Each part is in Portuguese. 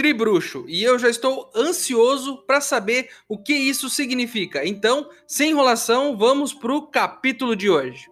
Tribruxo, e eu já estou ansioso para saber o que isso significa. Então, sem enrolação, vamos para o capítulo de hoje.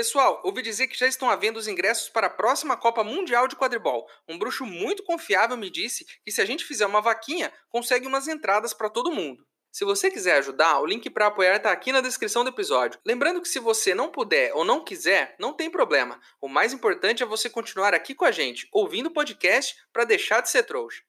Pessoal, ouvi dizer que já estão havendo os ingressos para a próxima Copa Mundial de Quadribol. Um bruxo muito confiável me disse que se a gente fizer uma vaquinha, consegue umas entradas para todo mundo. Se você quiser ajudar, o link para apoiar está aqui na descrição do episódio. Lembrando que se você não puder ou não quiser, não tem problema. O mais importante é você continuar aqui com a gente, ouvindo o podcast para deixar de ser trouxa.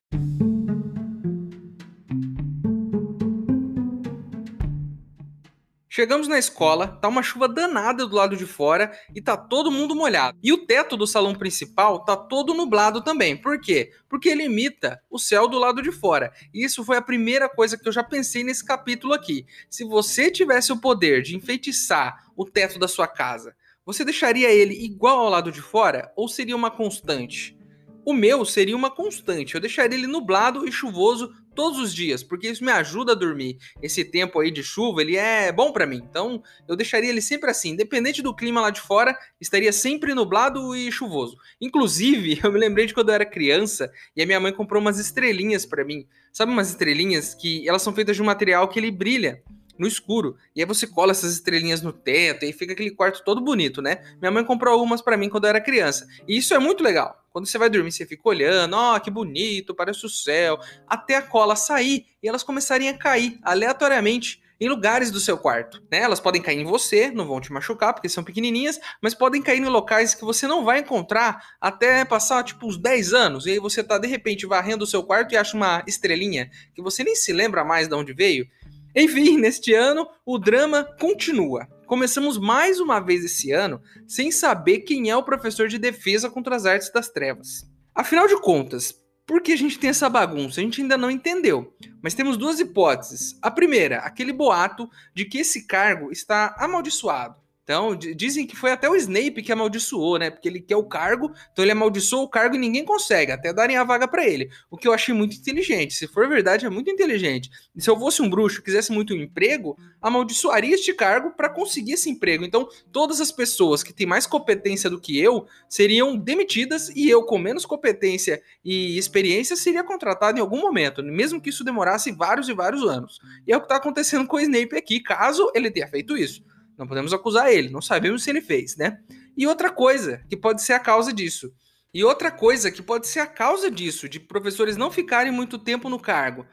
Chegamos na escola, tá uma chuva danada do lado de fora e tá todo mundo molhado. E o teto do salão principal tá todo nublado também. Por quê? Porque ele imita o céu do lado de fora. E isso foi a primeira coisa que eu já pensei nesse capítulo aqui. Se você tivesse o poder de enfeitiçar o teto da sua casa, você deixaria ele igual ao lado de fora ou seria uma constante? O meu seria uma constante. Eu deixaria ele nublado e chuvoso todos os dias, porque isso me ajuda a dormir. Esse tempo aí de chuva, ele é bom para mim. Então, eu deixaria ele sempre assim, independente do clima lá de fora, estaria sempre nublado e chuvoso. Inclusive, eu me lembrei de quando eu era criança e a minha mãe comprou umas estrelinhas para mim. Sabe umas estrelinhas que elas são feitas de um material que ele brilha no escuro. E aí você cola essas estrelinhas no teto e fica aquele quarto todo bonito, né? Minha mãe comprou algumas para mim quando eu era criança. E isso é muito legal. Quando você vai dormir, você fica olhando, ó, oh, que bonito, parece o céu, até a cola sair e elas começarem a cair aleatoriamente em lugares do seu quarto. Né? Elas podem cair em você, não vão te machucar porque são pequenininhas, mas podem cair em locais que você não vai encontrar até passar tipo uns 10 anos. E aí você tá de repente varrendo o seu quarto e acha uma estrelinha que você nem se lembra mais de onde veio. Enfim, neste ano o drama continua. Começamos mais uma vez esse ano sem saber quem é o professor de defesa contra as artes das trevas. Afinal de contas, por que a gente tem essa bagunça? A gente ainda não entendeu. Mas temos duas hipóteses. A primeira, aquele boato de que esse cargo está amaldiçoado. Então, dizem que foi até o Snape que amaldiçoou, né? Porque ele quer o cargo, então ele amaldiçoou o cargo e ninguém consegue, até darem a vaga para ele. O que eu achei muito inteligente. Se for verdade, é muito inteligente. E se eu fosse um bruxo, quisesse muito um emprego, amaldiçoaria este cargo para conseguir esse emprego. Então, todas as pessoas que têm mais competência do que eu seriam demitidas e eu, com menos competência e experiência, seria contratado em algum momento, mesmo que isso demorasse vários e vários anos. E é o que está acontecendo com o Snape aqui, caso ele tenha feito isso. Não podemos acusar ele, não sabemos se ele fez, né? E outra coisa que pode ser a causa disso. E outra coisa que pode ser a causa disso, de professores não ficarem muito tempo no cargo.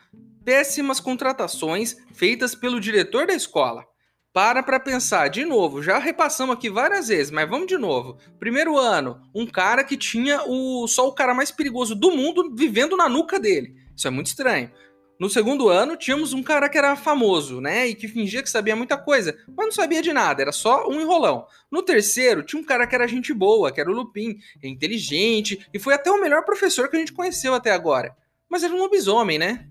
Péssimas contratações feitas pelo diretor da escola. Para para pensar, de novo, já repassamos aqui várias vezes, mas vamos de novo. Primeiro ano, um cara que tinha o só o cara mais perigoso do mundo vivendo na nuca dele. Isso é muito estranho. No segundo ano, tínhamos um cara que era famoso, né? E que fingia que sabia muita coisa, mas não sabia de nada, era só um enrolão. No terceiro, tinha um cara que era gente boa, que era o Lupin, é inteligente, e foi até o melhor professor que a gente conheceu até agora. Mas era um lobisomem, né?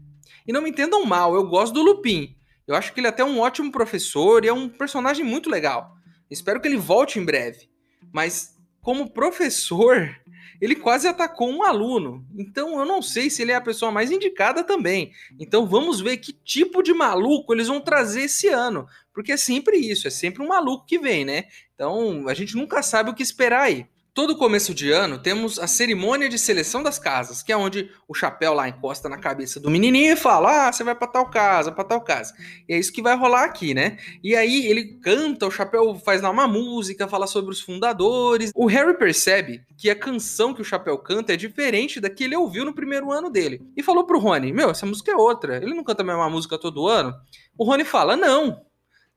E não me entendam mal, eu gosto do Lupin. Eu acho que ele é até um ótimo professor e é um personagem muito legal. Espero que ele volte em breve. Mas, como professor, ele quase atacou um aluno. Então eu não sei se ele é a pessoa mais indicada também. Então vamos ver que tipo de maluco eles vão trazer esse ano. Porque é sempre isso, é sempre um maluco que vem, né? Então a gente nunca sabe o que esperar aí. Todo começo de ano temos a cerimônia de seleção das casas, que é onde o chapéu lá encosta na cabeça do menininho e fala: Ah, você vai para tal casa, para tal casa. E é isso que vai rolar aqui, né? E aí ele canta, o chapéu faz lá uma música, fala sobre os fundadores. O Harry percebe que a canção que o chapéu canta é diferente da que ele ouviu no primeiro ano dele. E falou pro Rony: Meu, essa música é outra. Ele não canta a mesma música todo ano. O Rony fala: Não,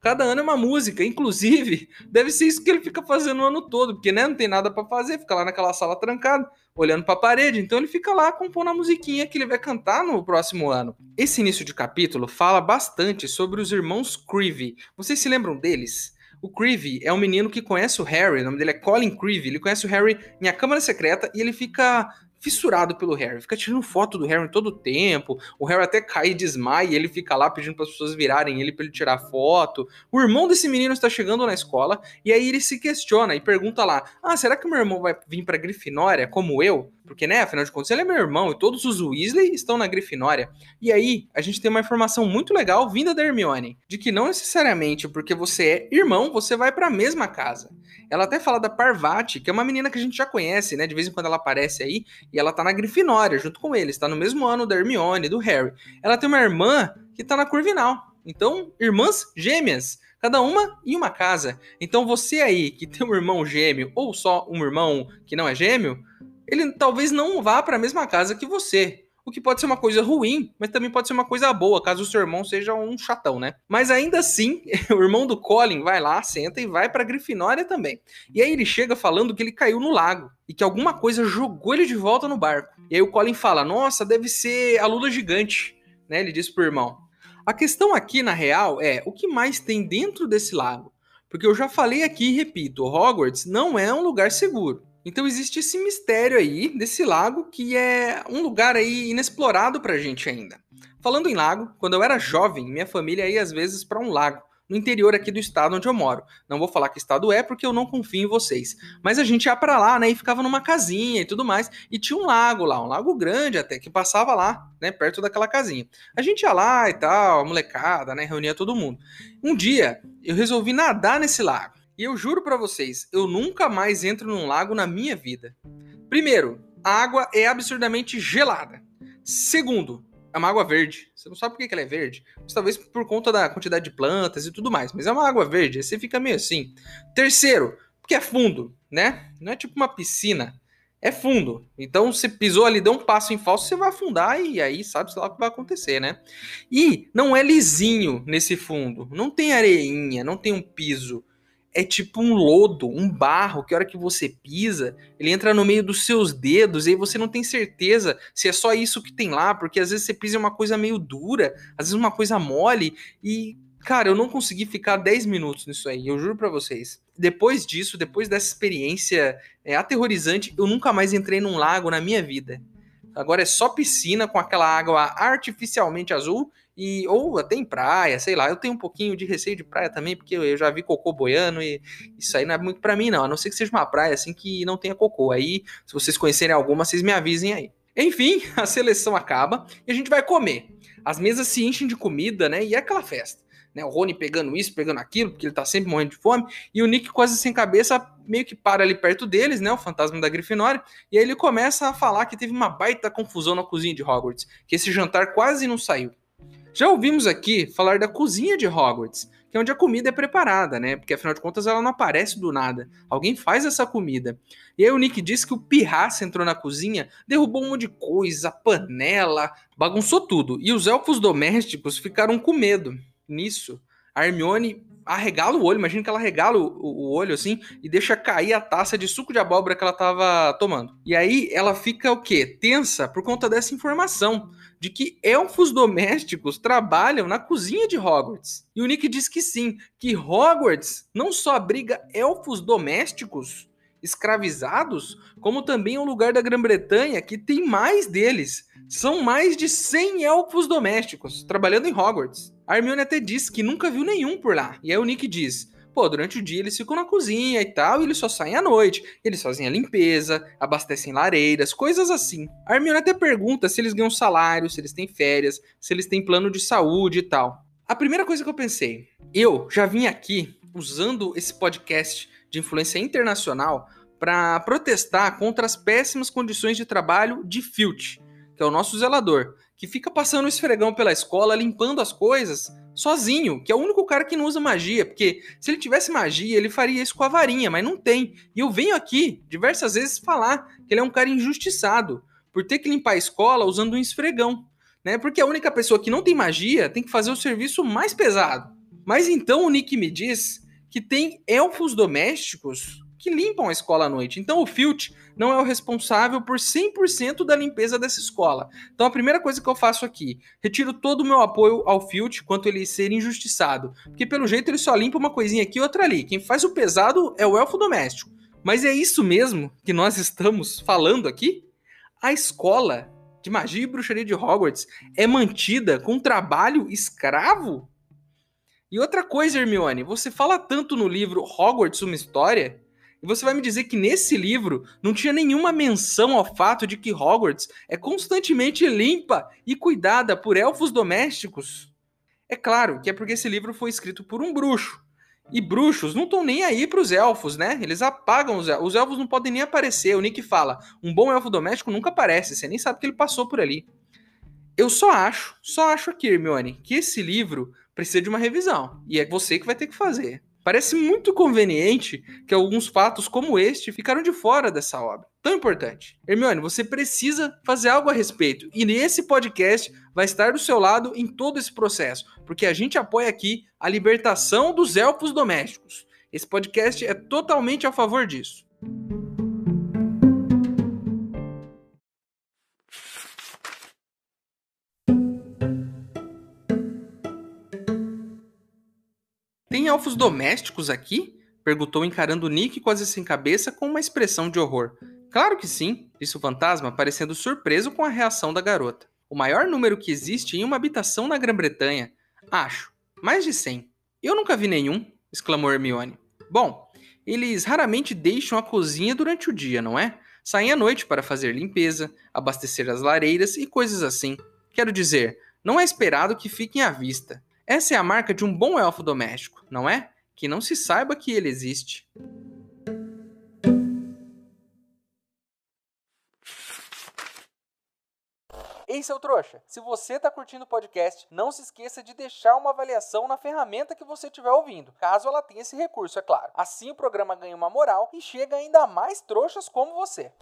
Cada ano é uma música. Inclusive, deve ser isso que ele fica fazendo o ano todo, porque né, não tem nada para fazer, fica lá naquela sala trancada, olhando para a parede. Então ele fica lá compondo a musiquinha que ele vai cantar no próximo ano. Esse início de capítulo fala bastante sobre os irmãos Creevy. Vocês se lembram deles? O Creevy é um menino que conhece o Harry, o nome dele é Colin Creevy. Ele conhece o Harry em A Câmara Secreta e ele fica fissurado pelo Harry, fica tirando foto do Harry todo o tempo. O Harry até cai e desmaia e ele fica lá pedindo para as pessoas virarem ele para ele tirar foto. O irmão desse menino está chegando na escola e aí ele se questiona e pergunta lá: "Ah, será que meu irmão vai vir para Grifinória como eu?" Porque, né, afinal de contas, ele é meu irmão e todos os Weasley estão na Grifinória. E aí, a gente tem uma informação muito legal vinda da Hermione, de que não necessariamente porque você é irmão, você vai para a mesma casa. Ela até fala da Parvati, que é uma menina que a gente já conhece, né? De vez em quando ela aparece aí, e ela tá na Grifinória junto com ele, está no mesmo ano da Hermione, do Harry. Ela tem uma irmã que tá na Corvinal. Então, irmãs gêmeas cada uma em uma casa. Então você aí que tem um irmão gêmeo ou só um irmão que não é gêmeo, ele talvez não vá para a mesma casa que você. O que pode ser uma coisa ruim, mas também pode ser uma coisa boa, caso o seu irmão seja um chatão, né? Mas ainda assim, o irmão do Colin vai lá, senta e vai pra Grifinória também. E aí ele chega falando que ele caiu no lago e que alguma coisa jogou ele de volta no barco. E aí o Colin fala: Nossa, deve ser a lula gigante, né? Ele diz pro irmão. A questão aqui, na real, é o que mais tem dentro desse lago? Porque eu já falei aqui e repito: Hogwarts não é um lugar seguro. Então existe esse mistério aí desse lago que é um lugar aí inexplorado pra gente ainda. Falando em lago, quando eu era jovem, minha família ia às vezes para um lago no interior aqui do estado onde eu moro. Não vou falar que estado é porque eu não confio em vocês. Mas a gente ia para lá, né, e ficava numa casinha e tudo mais, e tinha um lago lá, um lago grande até que passava lá, né, perto daquela casinha. A gente ia lá e tal, a molecada, né, reunia todo mundo. Um dia eu resolvi nadar nesse lago. E eu juro para vocês, eu nunca mais entro num lago na minha vida. Primeiro, a água é absurdamente gelada. Segundo, é uma água verde. Você não sabe por que ela é verde. Mas talvez por conta da quantidade de plantas e tudo mais. Mas é uma água verde. Aí você fica meio assim. Terceiro, porque é fundo, né? Não é tipo uma piscina. É fundo. Então você pisou ali, deu um passo em falso, você vai afundar e aí sabe lá o que vai acontecer, né? E não é lisinho nesse fundo. Não tem areinha, não tem um piso é tipo um lodo, um barro, que a hora que você pisa, ele entra no meio dos seus dedos e aí você não tem certeza se é só isso que tem lá, porque às vezes você pisa em uma coisa meio dura, às vezes uma coisa mole e cara, eu não consegui ficar 10 minutos nisso aí, eu juro para vocês. Depois disso, depois dessa experiência é, aterrorizante, eu nunca mais entrei num lago na minha vida. Agora é só piscina com aquela água artificialmente azul e ou até em praia, sei lá. Eu tenho um pouquinho de receio de praia também, porque eu já vi cocô boiando e isso aí não é muito para mim não, a não ser que seja uma praia assim que não tenha cocô. Aí, se vocês conhecerem alguma, vocês me avisem aí. Enfim, a seleção acaba e a gente vai comer. As mesas se enchem de comida, né? E é aquela festa. Né, o Rony pegando isso, pegando aquilo, porque ele tá sempre morrendo de fome, e o Nick quase sem cabeça meio que para ali perto deles, né, o fantasma da Grifinória, e aí ele começa a falar que teve uma baita confusão na cozinha de Hogwarts, que esse jantar quase não saiu. Já ouvimos aqui falar da cozinha de Hogwarts, que é onde a comida é preparada, né? Porque afinal de contas ela não aparece do nada. Alguém faz essa comida. E aí o Nick diz que o Pirraça entrou na cozinha, derrubou um monte de coisa, panela, bagunçou tudo. E os elfos domésticos ficaram com medo. Nisso, a Hermione arregala o olho, imagina que ela regala o, o, olho assim e deixa cair a taça de suco de abóbora que ela tava tomando. E aí ela fica o quê? Tensa por conta dessa informação de que elfos domésticos trabalham na cozinha de Hogwarts. E o Nick diz que sim, que Hogwarts não só abriga elfos domésticos escravizados, como também é um lugar da Grã-Bretanha que tem mais deles. São mais de 100 elfos domésticos trabalhando em Hogwarts. A Hermione até diz que nunca viu nenhum por lá. E aí o Nick diz: Pô, durante o dia eles ficam na cozinha e tal, e eles só saem à noite. Eles fazem a limpeza, abastecem lareiras, coisas assim. A Hermione até pergunta se eles ganham salário, se eles têm férias, se eles têm plano de saúde e tal. A primeira coisa que eu pensei, eu já vim aqui usando esse podcast de influência internacional para protestar contra as péssimas condições de trabalho de Filch, que é o nosso zelador, que fica passando o esfregão pela escola, limpando as coisas, sozinho, que é o único cara que não usa magia, porque se ele tivesse magia, ele faria isso com a varinha, mas não tem. E eu venho aqui diversas vezes falar que ele é um cara injustiçado por ter que limpar a escola usando um esfregão, né? Porque a única pessoa que não tem magia tem que fazer o serviço mais pesado. Mas então o Nick me diz que tem elfos domésticos que limpam a escola à noite. Então o Filch não é o responsável por 100% da limpeza dessa escola. Então a primeira coisa que eu faço aqui, retiro todo o meu apoio ao Filch quanto ele ser injustiçado, porque pelo jeito ele só limpa uma coisinha aqui e outra ali. Quem faz o pesado é o elfo doméstico. Mas é isso mesmo que nós estamos falando aqui? A escola de magia e bruxaria de Hogwarts é mantida com trabalho escravo? E outra coisa, Hermione, você fala tanto no livro Hogwarts uma história, e você vai me dizer que nesse livro não tinha nenhuma menção ao fato de que Hogwarts é constantemente limpa e cuidada por elfos domésticos? É claro que é porque esse livro foi escrito por um bruxo, e bruxos não estão nem aí para os elfos, né? Eles apagam os elfos. Os elfos não podem nem aparecer. O Nick fala: um bom elfo doméstico nunca aparece. Você nem sabe que ele passou por ali. Eu só acho, só acho aqui, Hermione, que esse livro precisa de uma revisão. E é você que vai ter que fazer. Parece muito conveniente que alguns fatos como este ficaram de fora dessa obra. Tão importante. Hermione, você precisa fazer algo a respeito. E nesse podcast vai estar do seu lado em todo esse processo. Porque a gente apoia aqui a libertação dos elfos domésticos. Esse podcast é totalmente a favor disso. Elfos domésticos aqui? Perguntou encarando Nick quase sem cabeça com uma expressão de horror. Claro que sim, disse o fantasma, parecendo surpreso com a reação da garota. O maior número que existe em uma habitação na Grã-Bretanha. Acho. Mais de cem. Eu nunca vi nenhum, exclamou Hermione. Bom, eles raramente deixam a cozinha durante o dia, não é? Saem à noite para fazer limpeza, abastecer as lareiras e coisas assim. Quero dizer, não é esperado que fiquem à vista. Essa é a marca de um bom elfo doméstico, não é? Que não se saiba que ele existe. Ei, seu trouxa, se você está curtindo o podcast, não se esqueça de deixar uma avaliação na ferramenta que você estiver ouvindo, caso ela tenha esse recurso, é claro. Assim o programa ganha uma moral e chega ainda mais trouxas como você.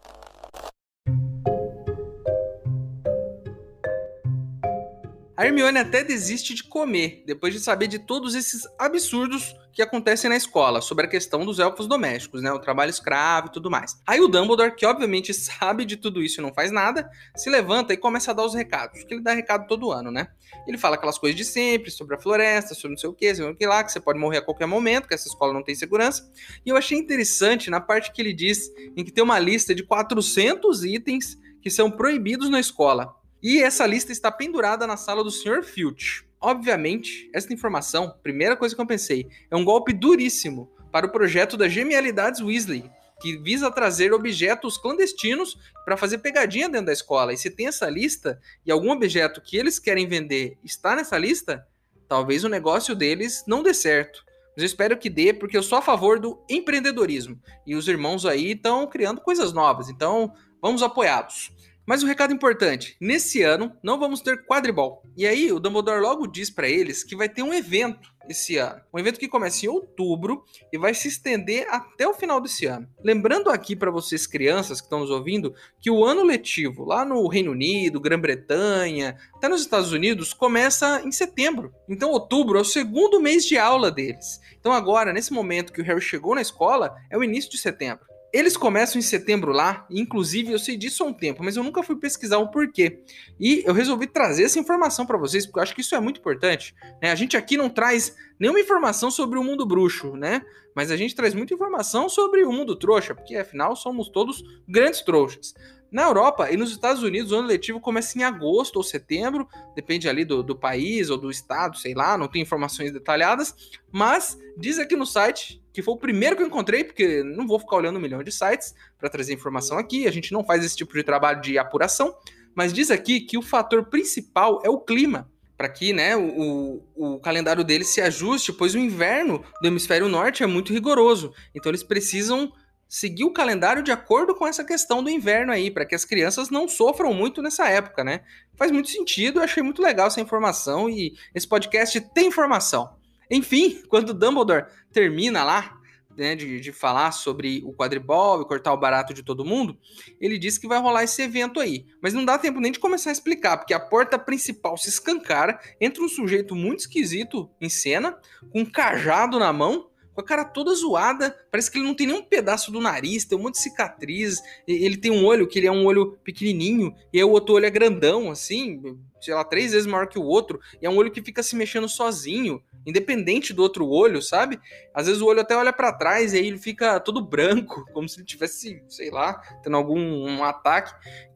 A Hermione até desiste de comer, depois de saber de todos esses absurdos que acontecem na escola, sobre a questão dos elfos domésticos, né? O trabalho escravo e tudo mais. Aí o Dumbledore, que obviamente sabe de tudo isso e não faz nada, se levanta e começa a dar os recados, que ele dá recado todo ano, né? Ele fala aquelas coisas de sempre, sobre a floresta, sobre não sei o que, sei o que lá, que você pode morrer a qualquer momento, que essa escola não tem segurança. E eu achei interessante na parte que ele diz em que tem uma lista de 400 itens que são proibidos na escola. E essa lista está pendurada na sala do Sr. Filch. Obviamente, essa informação, primeira coisa que eu pensei, é um golpe duríssimo para o projeto das Genialidades Weasley, que visa trazer objetos clandestinos para fazer pegadinha dentro da escola. E se tem essa lista e algum objeto que eles querem vender está nessa lista, talvez o negócio deles não dê certo. Mas eu espero que dê, porque eu sou a favor do empreendedorismo. E os irmãos aí estão criando coisas novas, então vamos apoiá-los. Mas um recado importante: nesse ano não vamos ter quadribol. E aí o Dumbledore logo diz para eles que vai ter um evento esse ano. Um evento que começa em outubro e vai se estender até o final desse ano. Lembrando aqui para vocês crianças que estão nos ouvindo que o ano letivo lá no Reino Unido, Grã-Bretanha, até nos Estados Unidos começa em setembro. Então outubro é o segundo mês de aula deles. Então agora, nesse momento que o Harry chegou na escola, é o início de setembro. Eles começam em setembro lá, inclusive eu sei disso há um tempo, mas eu nunca fui pesquisar o porquê. E eu resolvi trazer essa informação para vocês, porque eu acho que isso é muito importante. Né? A gente aqui não traz nenhuma informação sobre o mundo bruxo, né? Mas a gente traz muita informação sobre o mundo trouxa, porque afinal somos todos grandes trouxas. Na Europa e nos Estados Unidos, o ano letivo começa em agosto ou setembro, depende ali do, do país ou do estado, sei lá, não tem informações detalhadas, mas diz aqui no site que foi o primeiro que eu encontrei, porque não vou ficar olhando um milhão de sites para trazer informação aqui, a gente não faz esse tipo de trabalho de apuração, mas diz aqui que o fator principal é o clima, para que né, o, o calendário deles se ajuste, pois o inverno do hemisfério norte é muito rigoroso, então eles precisam seguir o calendário de acordo com essa questão do inverno aí, para que as crianças não sofram muito nessa época, né? Faz muito sentido, eu achei muito legal essa informação e esse podcast tem informação. Enfim, quando Dumbledore termina lá, né, de, de, falar sobre o quadribol e cortar o barato de todo mundo, ele disse que vai rolar esse evento aí. Mas não dá tempo nem de começar a explicar, porque a porta principal se escancara, entra um sujeito muito esquisito em cena, com um cajado na mão, com a cara toda zoada, parece que ele não tem nenhum pedaço do nariz, tem um monte de cicatriz, ele tem um olho que ele é um olho pequenininho, e aí o outro olho é grandão, assim, sei lá, três vezes maior que o outro, e é um olho que fica se mexendo sozinho, independente do outro olho, sabe? Às vezes o olho até olha para trás e aí ele fica todo branco, como se ele tivesse, sei lá, tendo algum um ataque.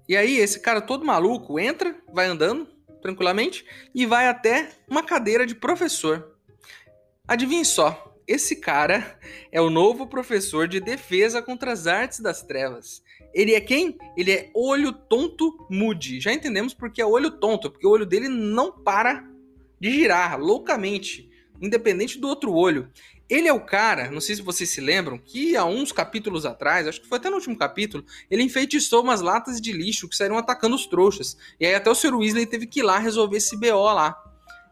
E aí esse cara todo maluco entra, vai andando tranquilamente e vai até uma cadeira de professor. Adivinhe só, esse cara é o novo professor de defesa contra as artes das trevas. Ele é quem? Ele é olho tonto mude. Já entendemos porque é olho tonto, porque o olho dele não para de girar loucamente, independente do outro olho. Ele é o cara, não sei se vocês se lembram, que há uns capítulos atrás, acho que foi até no último capítulo, ele enfeitiçou umas latas de lixo que saíram atacando os trouxas. E aí até o Sr. Weasley teve que ir lá resolver esse BO lá.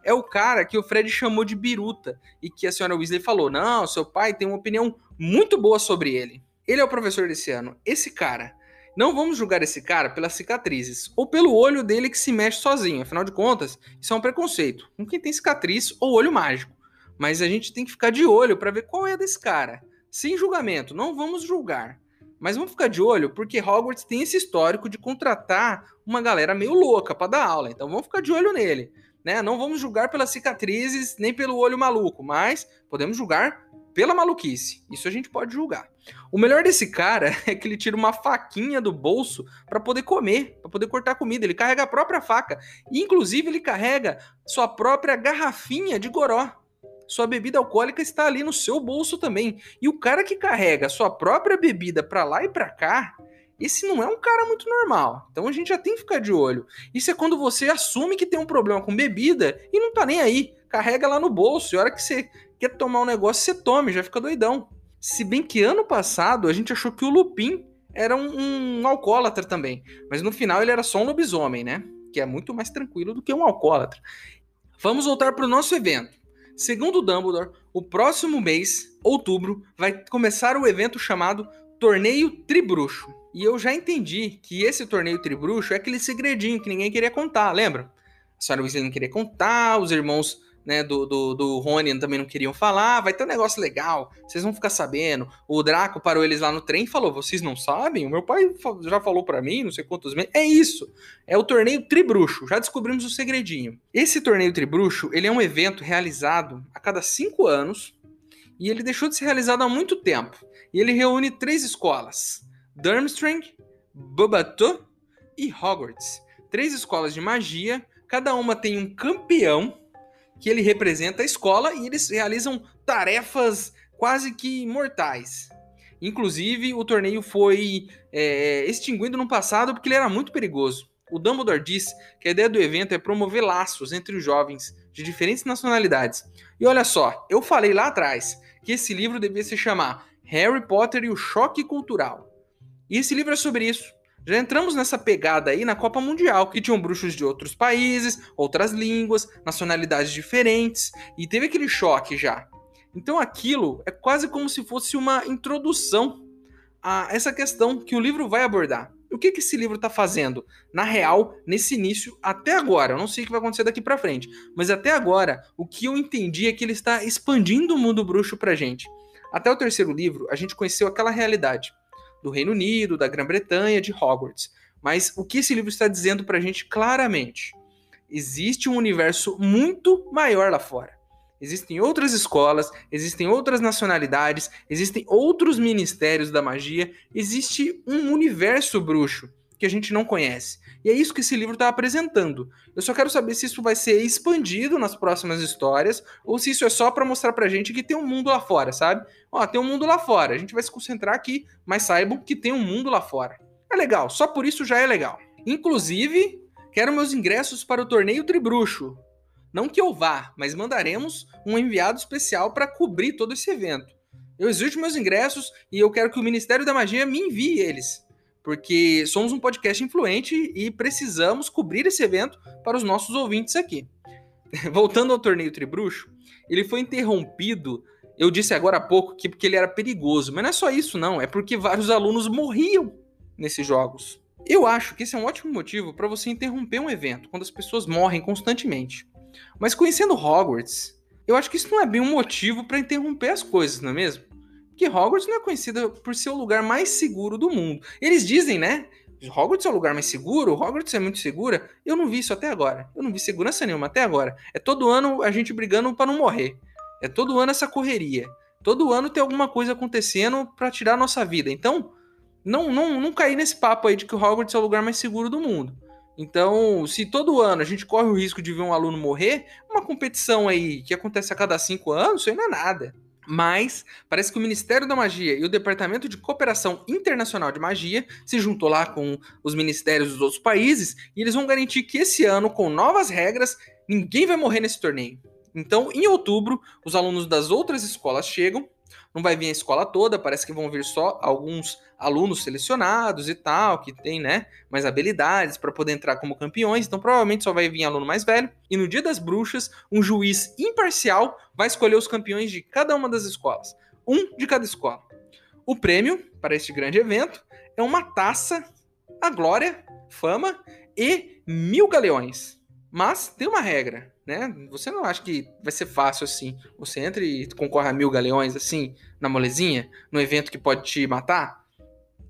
É o cara que o Fred chamou de biruta e que a senhora Weasley falou: "Não, seu pai tem uma opinião muito boa sobre ele". Ele é o professor desse ano. Esse cara. Não vamos julgar esse cara pelas cicatrizes ou pelo olho dele que se mexe sozinho. Afinal de contas, isso é um preconceito com quem tem cicatriz ou olho mágico. Mas a gente tem que ficar de olho para ver qual é desse cara. Sem julgamento, não vamos julgar. Mas vamos ficar de olho porque Hogwarts tem esse histórico de contratar uma galera meio louca para dar aula. Então vamos ficar de olho nele. Né? Não vamos julgar pelas cicatrizes nem pelo olho maluco, mas podemos julgar pela maluquice. Isso a gente pode julgar. O melhor desse cara é que ele tira uma faquinha do bolso para poder comer, para poder cortar comida. Ele carrega a própria faca. E, inclusive, ele carrega sua própria garrafinha de goró. Sua bebida alcoólica está ali no seu bolso também. E o cara que carrega sua própria bebida para lá e para cá, esse não é um cara muito normal. Então a gente já tem que ficar de olho. Isso é quando você assume que tem um problema com bebida e não tá nem aí. Carrega lá no bolso. E a hora que você quer tomar um negócio, você tome, já fica doidão. Se bem que ano passado a gente achou que o Lupin era um, um alcoólatra também. Mas no final ele era só um lobisomem, né? Que é muito mais tranquilo do que um alcoólatra. Vamos voltar para o nosso evento. Segundo Dumbledore, o próximo mês, outubro, vai começar o evento chamado Torneio Tribruxo. E eu já entendi que esse torneio Tribruxo é aquele segredinho que ninguém queria contar, lembra? A senhora Weasley não queria contar, os irmãos né, do, do, do também não queriam falar, vai ter um negócio legal, vocês vão ficar sabendo. O Draco parou eles lá no trem e falou: vocês não sabem? O meu pai já falou para mim, não sei quantos meses. É isso. É o torneio Tribruxo. Já descobrimos o segredinho. Esse torneio Tribruxo, ele é um evento realizado a cada cinco anos e ele deixou de ser realizado há muito tempo. E ele reúne três escolas: Durmstrang, Bubatu e Hogwarts. Três escolas de magia, cada uma tem um campeão que ele representa a escola e eles realizam tarefas quase que mortais. Inclusive, o torneio foi é, extinguido no passado porque ele era muito perigoso. O Dumbledore disse que a ideia do evento é promover laços entre os jovens de diferentes nacionalidades. E olha só, eu falei lá atrás que esse livro devia se chamar Harry Potter e o Choque Cultural. E esse livro é sobre isso. Já entramos nessa pegada aí na Copa Mundial, que tinham bruxos de outros países, outras línguas, nacionalidades diferentes, e teve aquele choque já. Então aquilo é quase como se fosse uma introdução a essa questão que o livro vai abordar. O que, que esse livro está fazendo? Na real, nesse início, até agora, eu não sei o que vai acontecer daqui para frente, mas até agora, o que eu entendi é que ele está expandindo o mundo bruxo pra gente. Até o terceiro livro, a gente conheceu aquela realidade do Reino Unido, da Grã-Bretanha, de Hogwarts. Mas o que esse livro está dizendo para a gente claramente? Existe um universo muito maior lá fora. Existem outras escolas, existem outras nacionalidades, existem outros ministérios da magia, existe um universo bruxo que a gente não conhece. E é isso que esse livro está apresentando. Eu só quero saber se isso vai ser expandido nas próximas histórias ou se isso é só para mostrar pra gente que tem um mundo lá fora, sabe? Ó, tem um mundo lá fora. A gente vai se concentrar aqui, mas saibam que tem um mundo lá fora. É legal, só por isso já é legal. Inclusive, quero meus ingressos para o torneio Tribruxo. Não que eu vá, mas mandaremos um enviado especial para cobrir todo esse evento. Eu exijo meus ingressos e eu quero que o Ministério da Magia me envie eles porque somos um podcast influente e precisamos cobrir esse evento para os nossos ouvintes aqui. Voltando ao torneio Tribruxo, ele foi interrompido Eu disse agora há pouco que porque ele era perigoso, mas não é só isso, não. É porque vários alunos morriam nesses jogos. Eu acho que esse é um ótimo motivo para você interromper um evento quando as pessoas morrem constantemente. Mas conhecendo Hogwarts, eu acho que isso não é bem um motivo para interromper as coisas, não é mesmo? Porque Hogwarts não é conhecida por ser o lugar mais seguro do mundo. Eles dizem, né? Hogwarts é o lugar mais seguro, Hogwarts é muito segura. Eu não vi isso até agora. Eu não vi segurança nenhuma até agora. É todo ano a gente brigando para não morrer. É todo ano essa correria. Todo ano tem alguma coisa acontecendo para tirar a nossa vida. Então, não, não, não cair nesse papo aí de que Hogwarts é o lugar mais seguro do mundo. Então, se todo ano a gente corre o risco de ver um aluno morrer, uma competição aí que acontece a cada cinco anos, isso aí não é nada. Mas parece que o Ministério da Magia e o Departamento de Cooperação Internacional de Magia se juntou lá com os ministérios dos outros países e eles vão garantir que esse ano, com novas regras, ninguém vai morrer nesse torneio. Então, em outubro, os alunos das outras escolas chegam não vai vir a escola toda, parece que vão vir só alguns alunos selecionados e tal, que tem, né, mais habilidades para poder entrar como campeões, então provavelmente só vai vir aluno mais velho. E no dia das bruxas, um juiz imparcial vai escolher os campeões de cada uma das escolas, um de cada escola. O prêmio para este grande evento é uma taça, a glória, fama e mil galeões. Mas tem uma regra né? Você não acha que vai ser fácil assim? Você entra e concorre a mil galeões assim, na molezinha, num evento que pode te matar?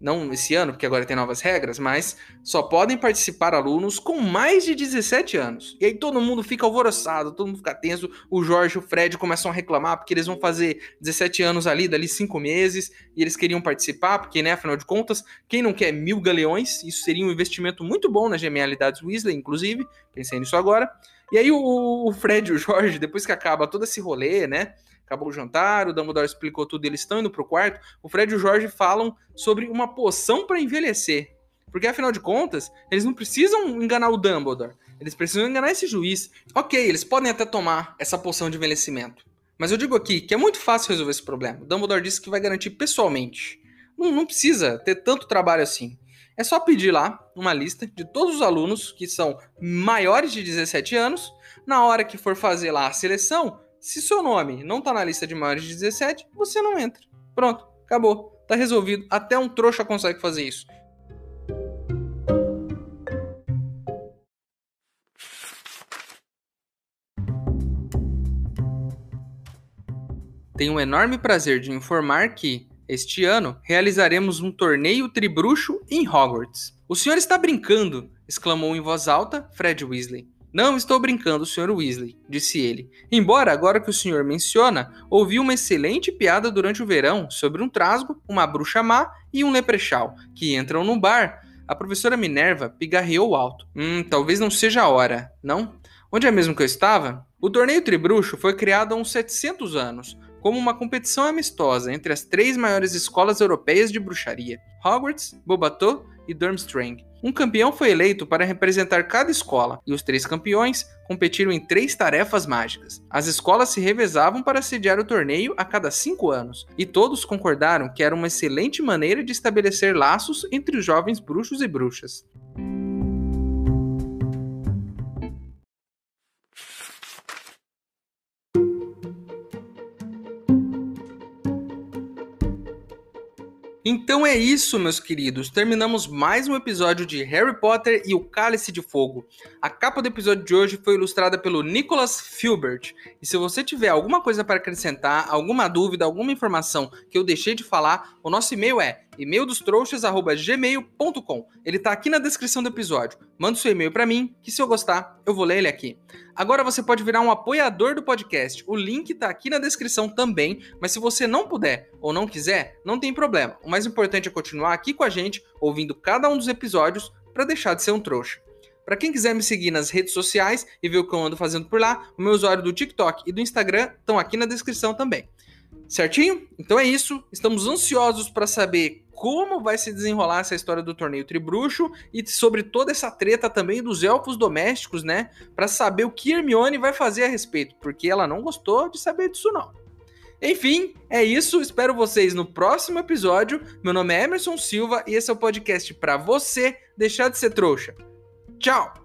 Não esse ano, porque agora tem novas regras, mas só podem participar alunos com mais de 17 anos. E aí todo mundo fica alvoroçado, todo mundo fica tenso. O Jorge e o Fred começam a reclamar porque eles vão fazer 17 anos ali, dali 5 meses, e eles queriam participar, porque, né, afinal de contas, quem não quer mil galeões? Isso seria um investimento muito bom nas genialidades Weasley, inclusive. Pensei nisso agora. E aí o, o Fred e o Jorge, depois que acaba todo esse rolê, né? Acabou o jantar, o Dumbledore explicou tudo, eles estão indo pro quarto, o Fred e o Jorge falam sobre uma poção para envelhecer. Porque afinal de contas, eles não precisam enganar o Dumbledore, eles precisam enganar esse juiz. Ok, eles podem até tomar essa poção de envelhecimento. Mas eu digo aqui que é muito fácil resolver esse problema. O Dumbledore disse que vai garantir pessoalmente. Não, não precisa ter tanto trabalho assim. É só pedir lá uma lista de todos os alunos que são maiores de 17 anos. Na hora que for fazer lá a seleção, se seu nome não tá na lista de maiores de 17, você não entra. Pronto, acabou. Tá resolvido. Até um trouxa consegue fazer isso. Tenho o enorme prazer de informar que, este ano, realizaremos um torneio tribruxo em Hogwarts. O senhor está brincando! exclamou em voz alta Fred Weasley. Não estou brincando, Sr. Weasley, disse ele. Embora, agora que o senhor menciona, ouvi uma excelente piada durante o verão sobre um trasgo, uma bruxa má e um leprechal, que entram no bar. A professora Minerva pigarreou alto. Hum, talvez não seja a hora, não? Onde é mesmo que eu estava? O torneio Tribruxo foi criado há uns 700 anos, como uma competição amistosa entre as três maiores escolas europeias de bruxaria: Hogwarts, Bobato e Durmstrang. Um campeão foi eleito para representar cada escola, e os três campeões competiram em três tarefas mágicas. As escolas se revezavam para sediar o torneio a cada cinco anos, e todos concordaram que era uma excelente maneira de estabelecer laços entre os jovens bruxos e bruxas. Então é isso, meus queridos. Terminamos mais um episódio de Harry Potter e o Cálice de Fogo. A capa do episódio de hoje foi ilustrada pelo Nicholas Filbert. E se você tiver alguma coisa para acrescentar, alguma dúvida, alguma informação que eu deixei de falar, o nosso e-mail é e-maildostrouxas@gmail.com. Ele tá aqui na descrição do episódio. Manda seu e-mail para mim, que se eu gostar, eu vou ler ele aqui. Agora você pode virar um apoiador do podcast. O link tá aqui na descrição também, mas se você não puder ou não quiser, não tem problema. O mais importante é continuar aqui com a gente, ouvindo cada um dos episódios para deixar de ser um trouxa. Para quem quiser me seguir nas redes sociais e ver o que eu ando fazendo por lá, o meu usuário do TikTok e do Instagram estão aqui na descrição também. Certinho? Então é isso. Estamos ansiosos para saber como vai se desenrolar essa história do torneio Tribruxo e sobre toda essa treta também dos elfos domésticos, né? Para saber o que Hermione vai fazer a respeito, porque ela não gostou de saber disso não. Enfim, é isso. Espero vocês no próximo episódio. Meu nome é Emerson Silva e esse é o podcast para você deixar de ser trouxa. Tchau.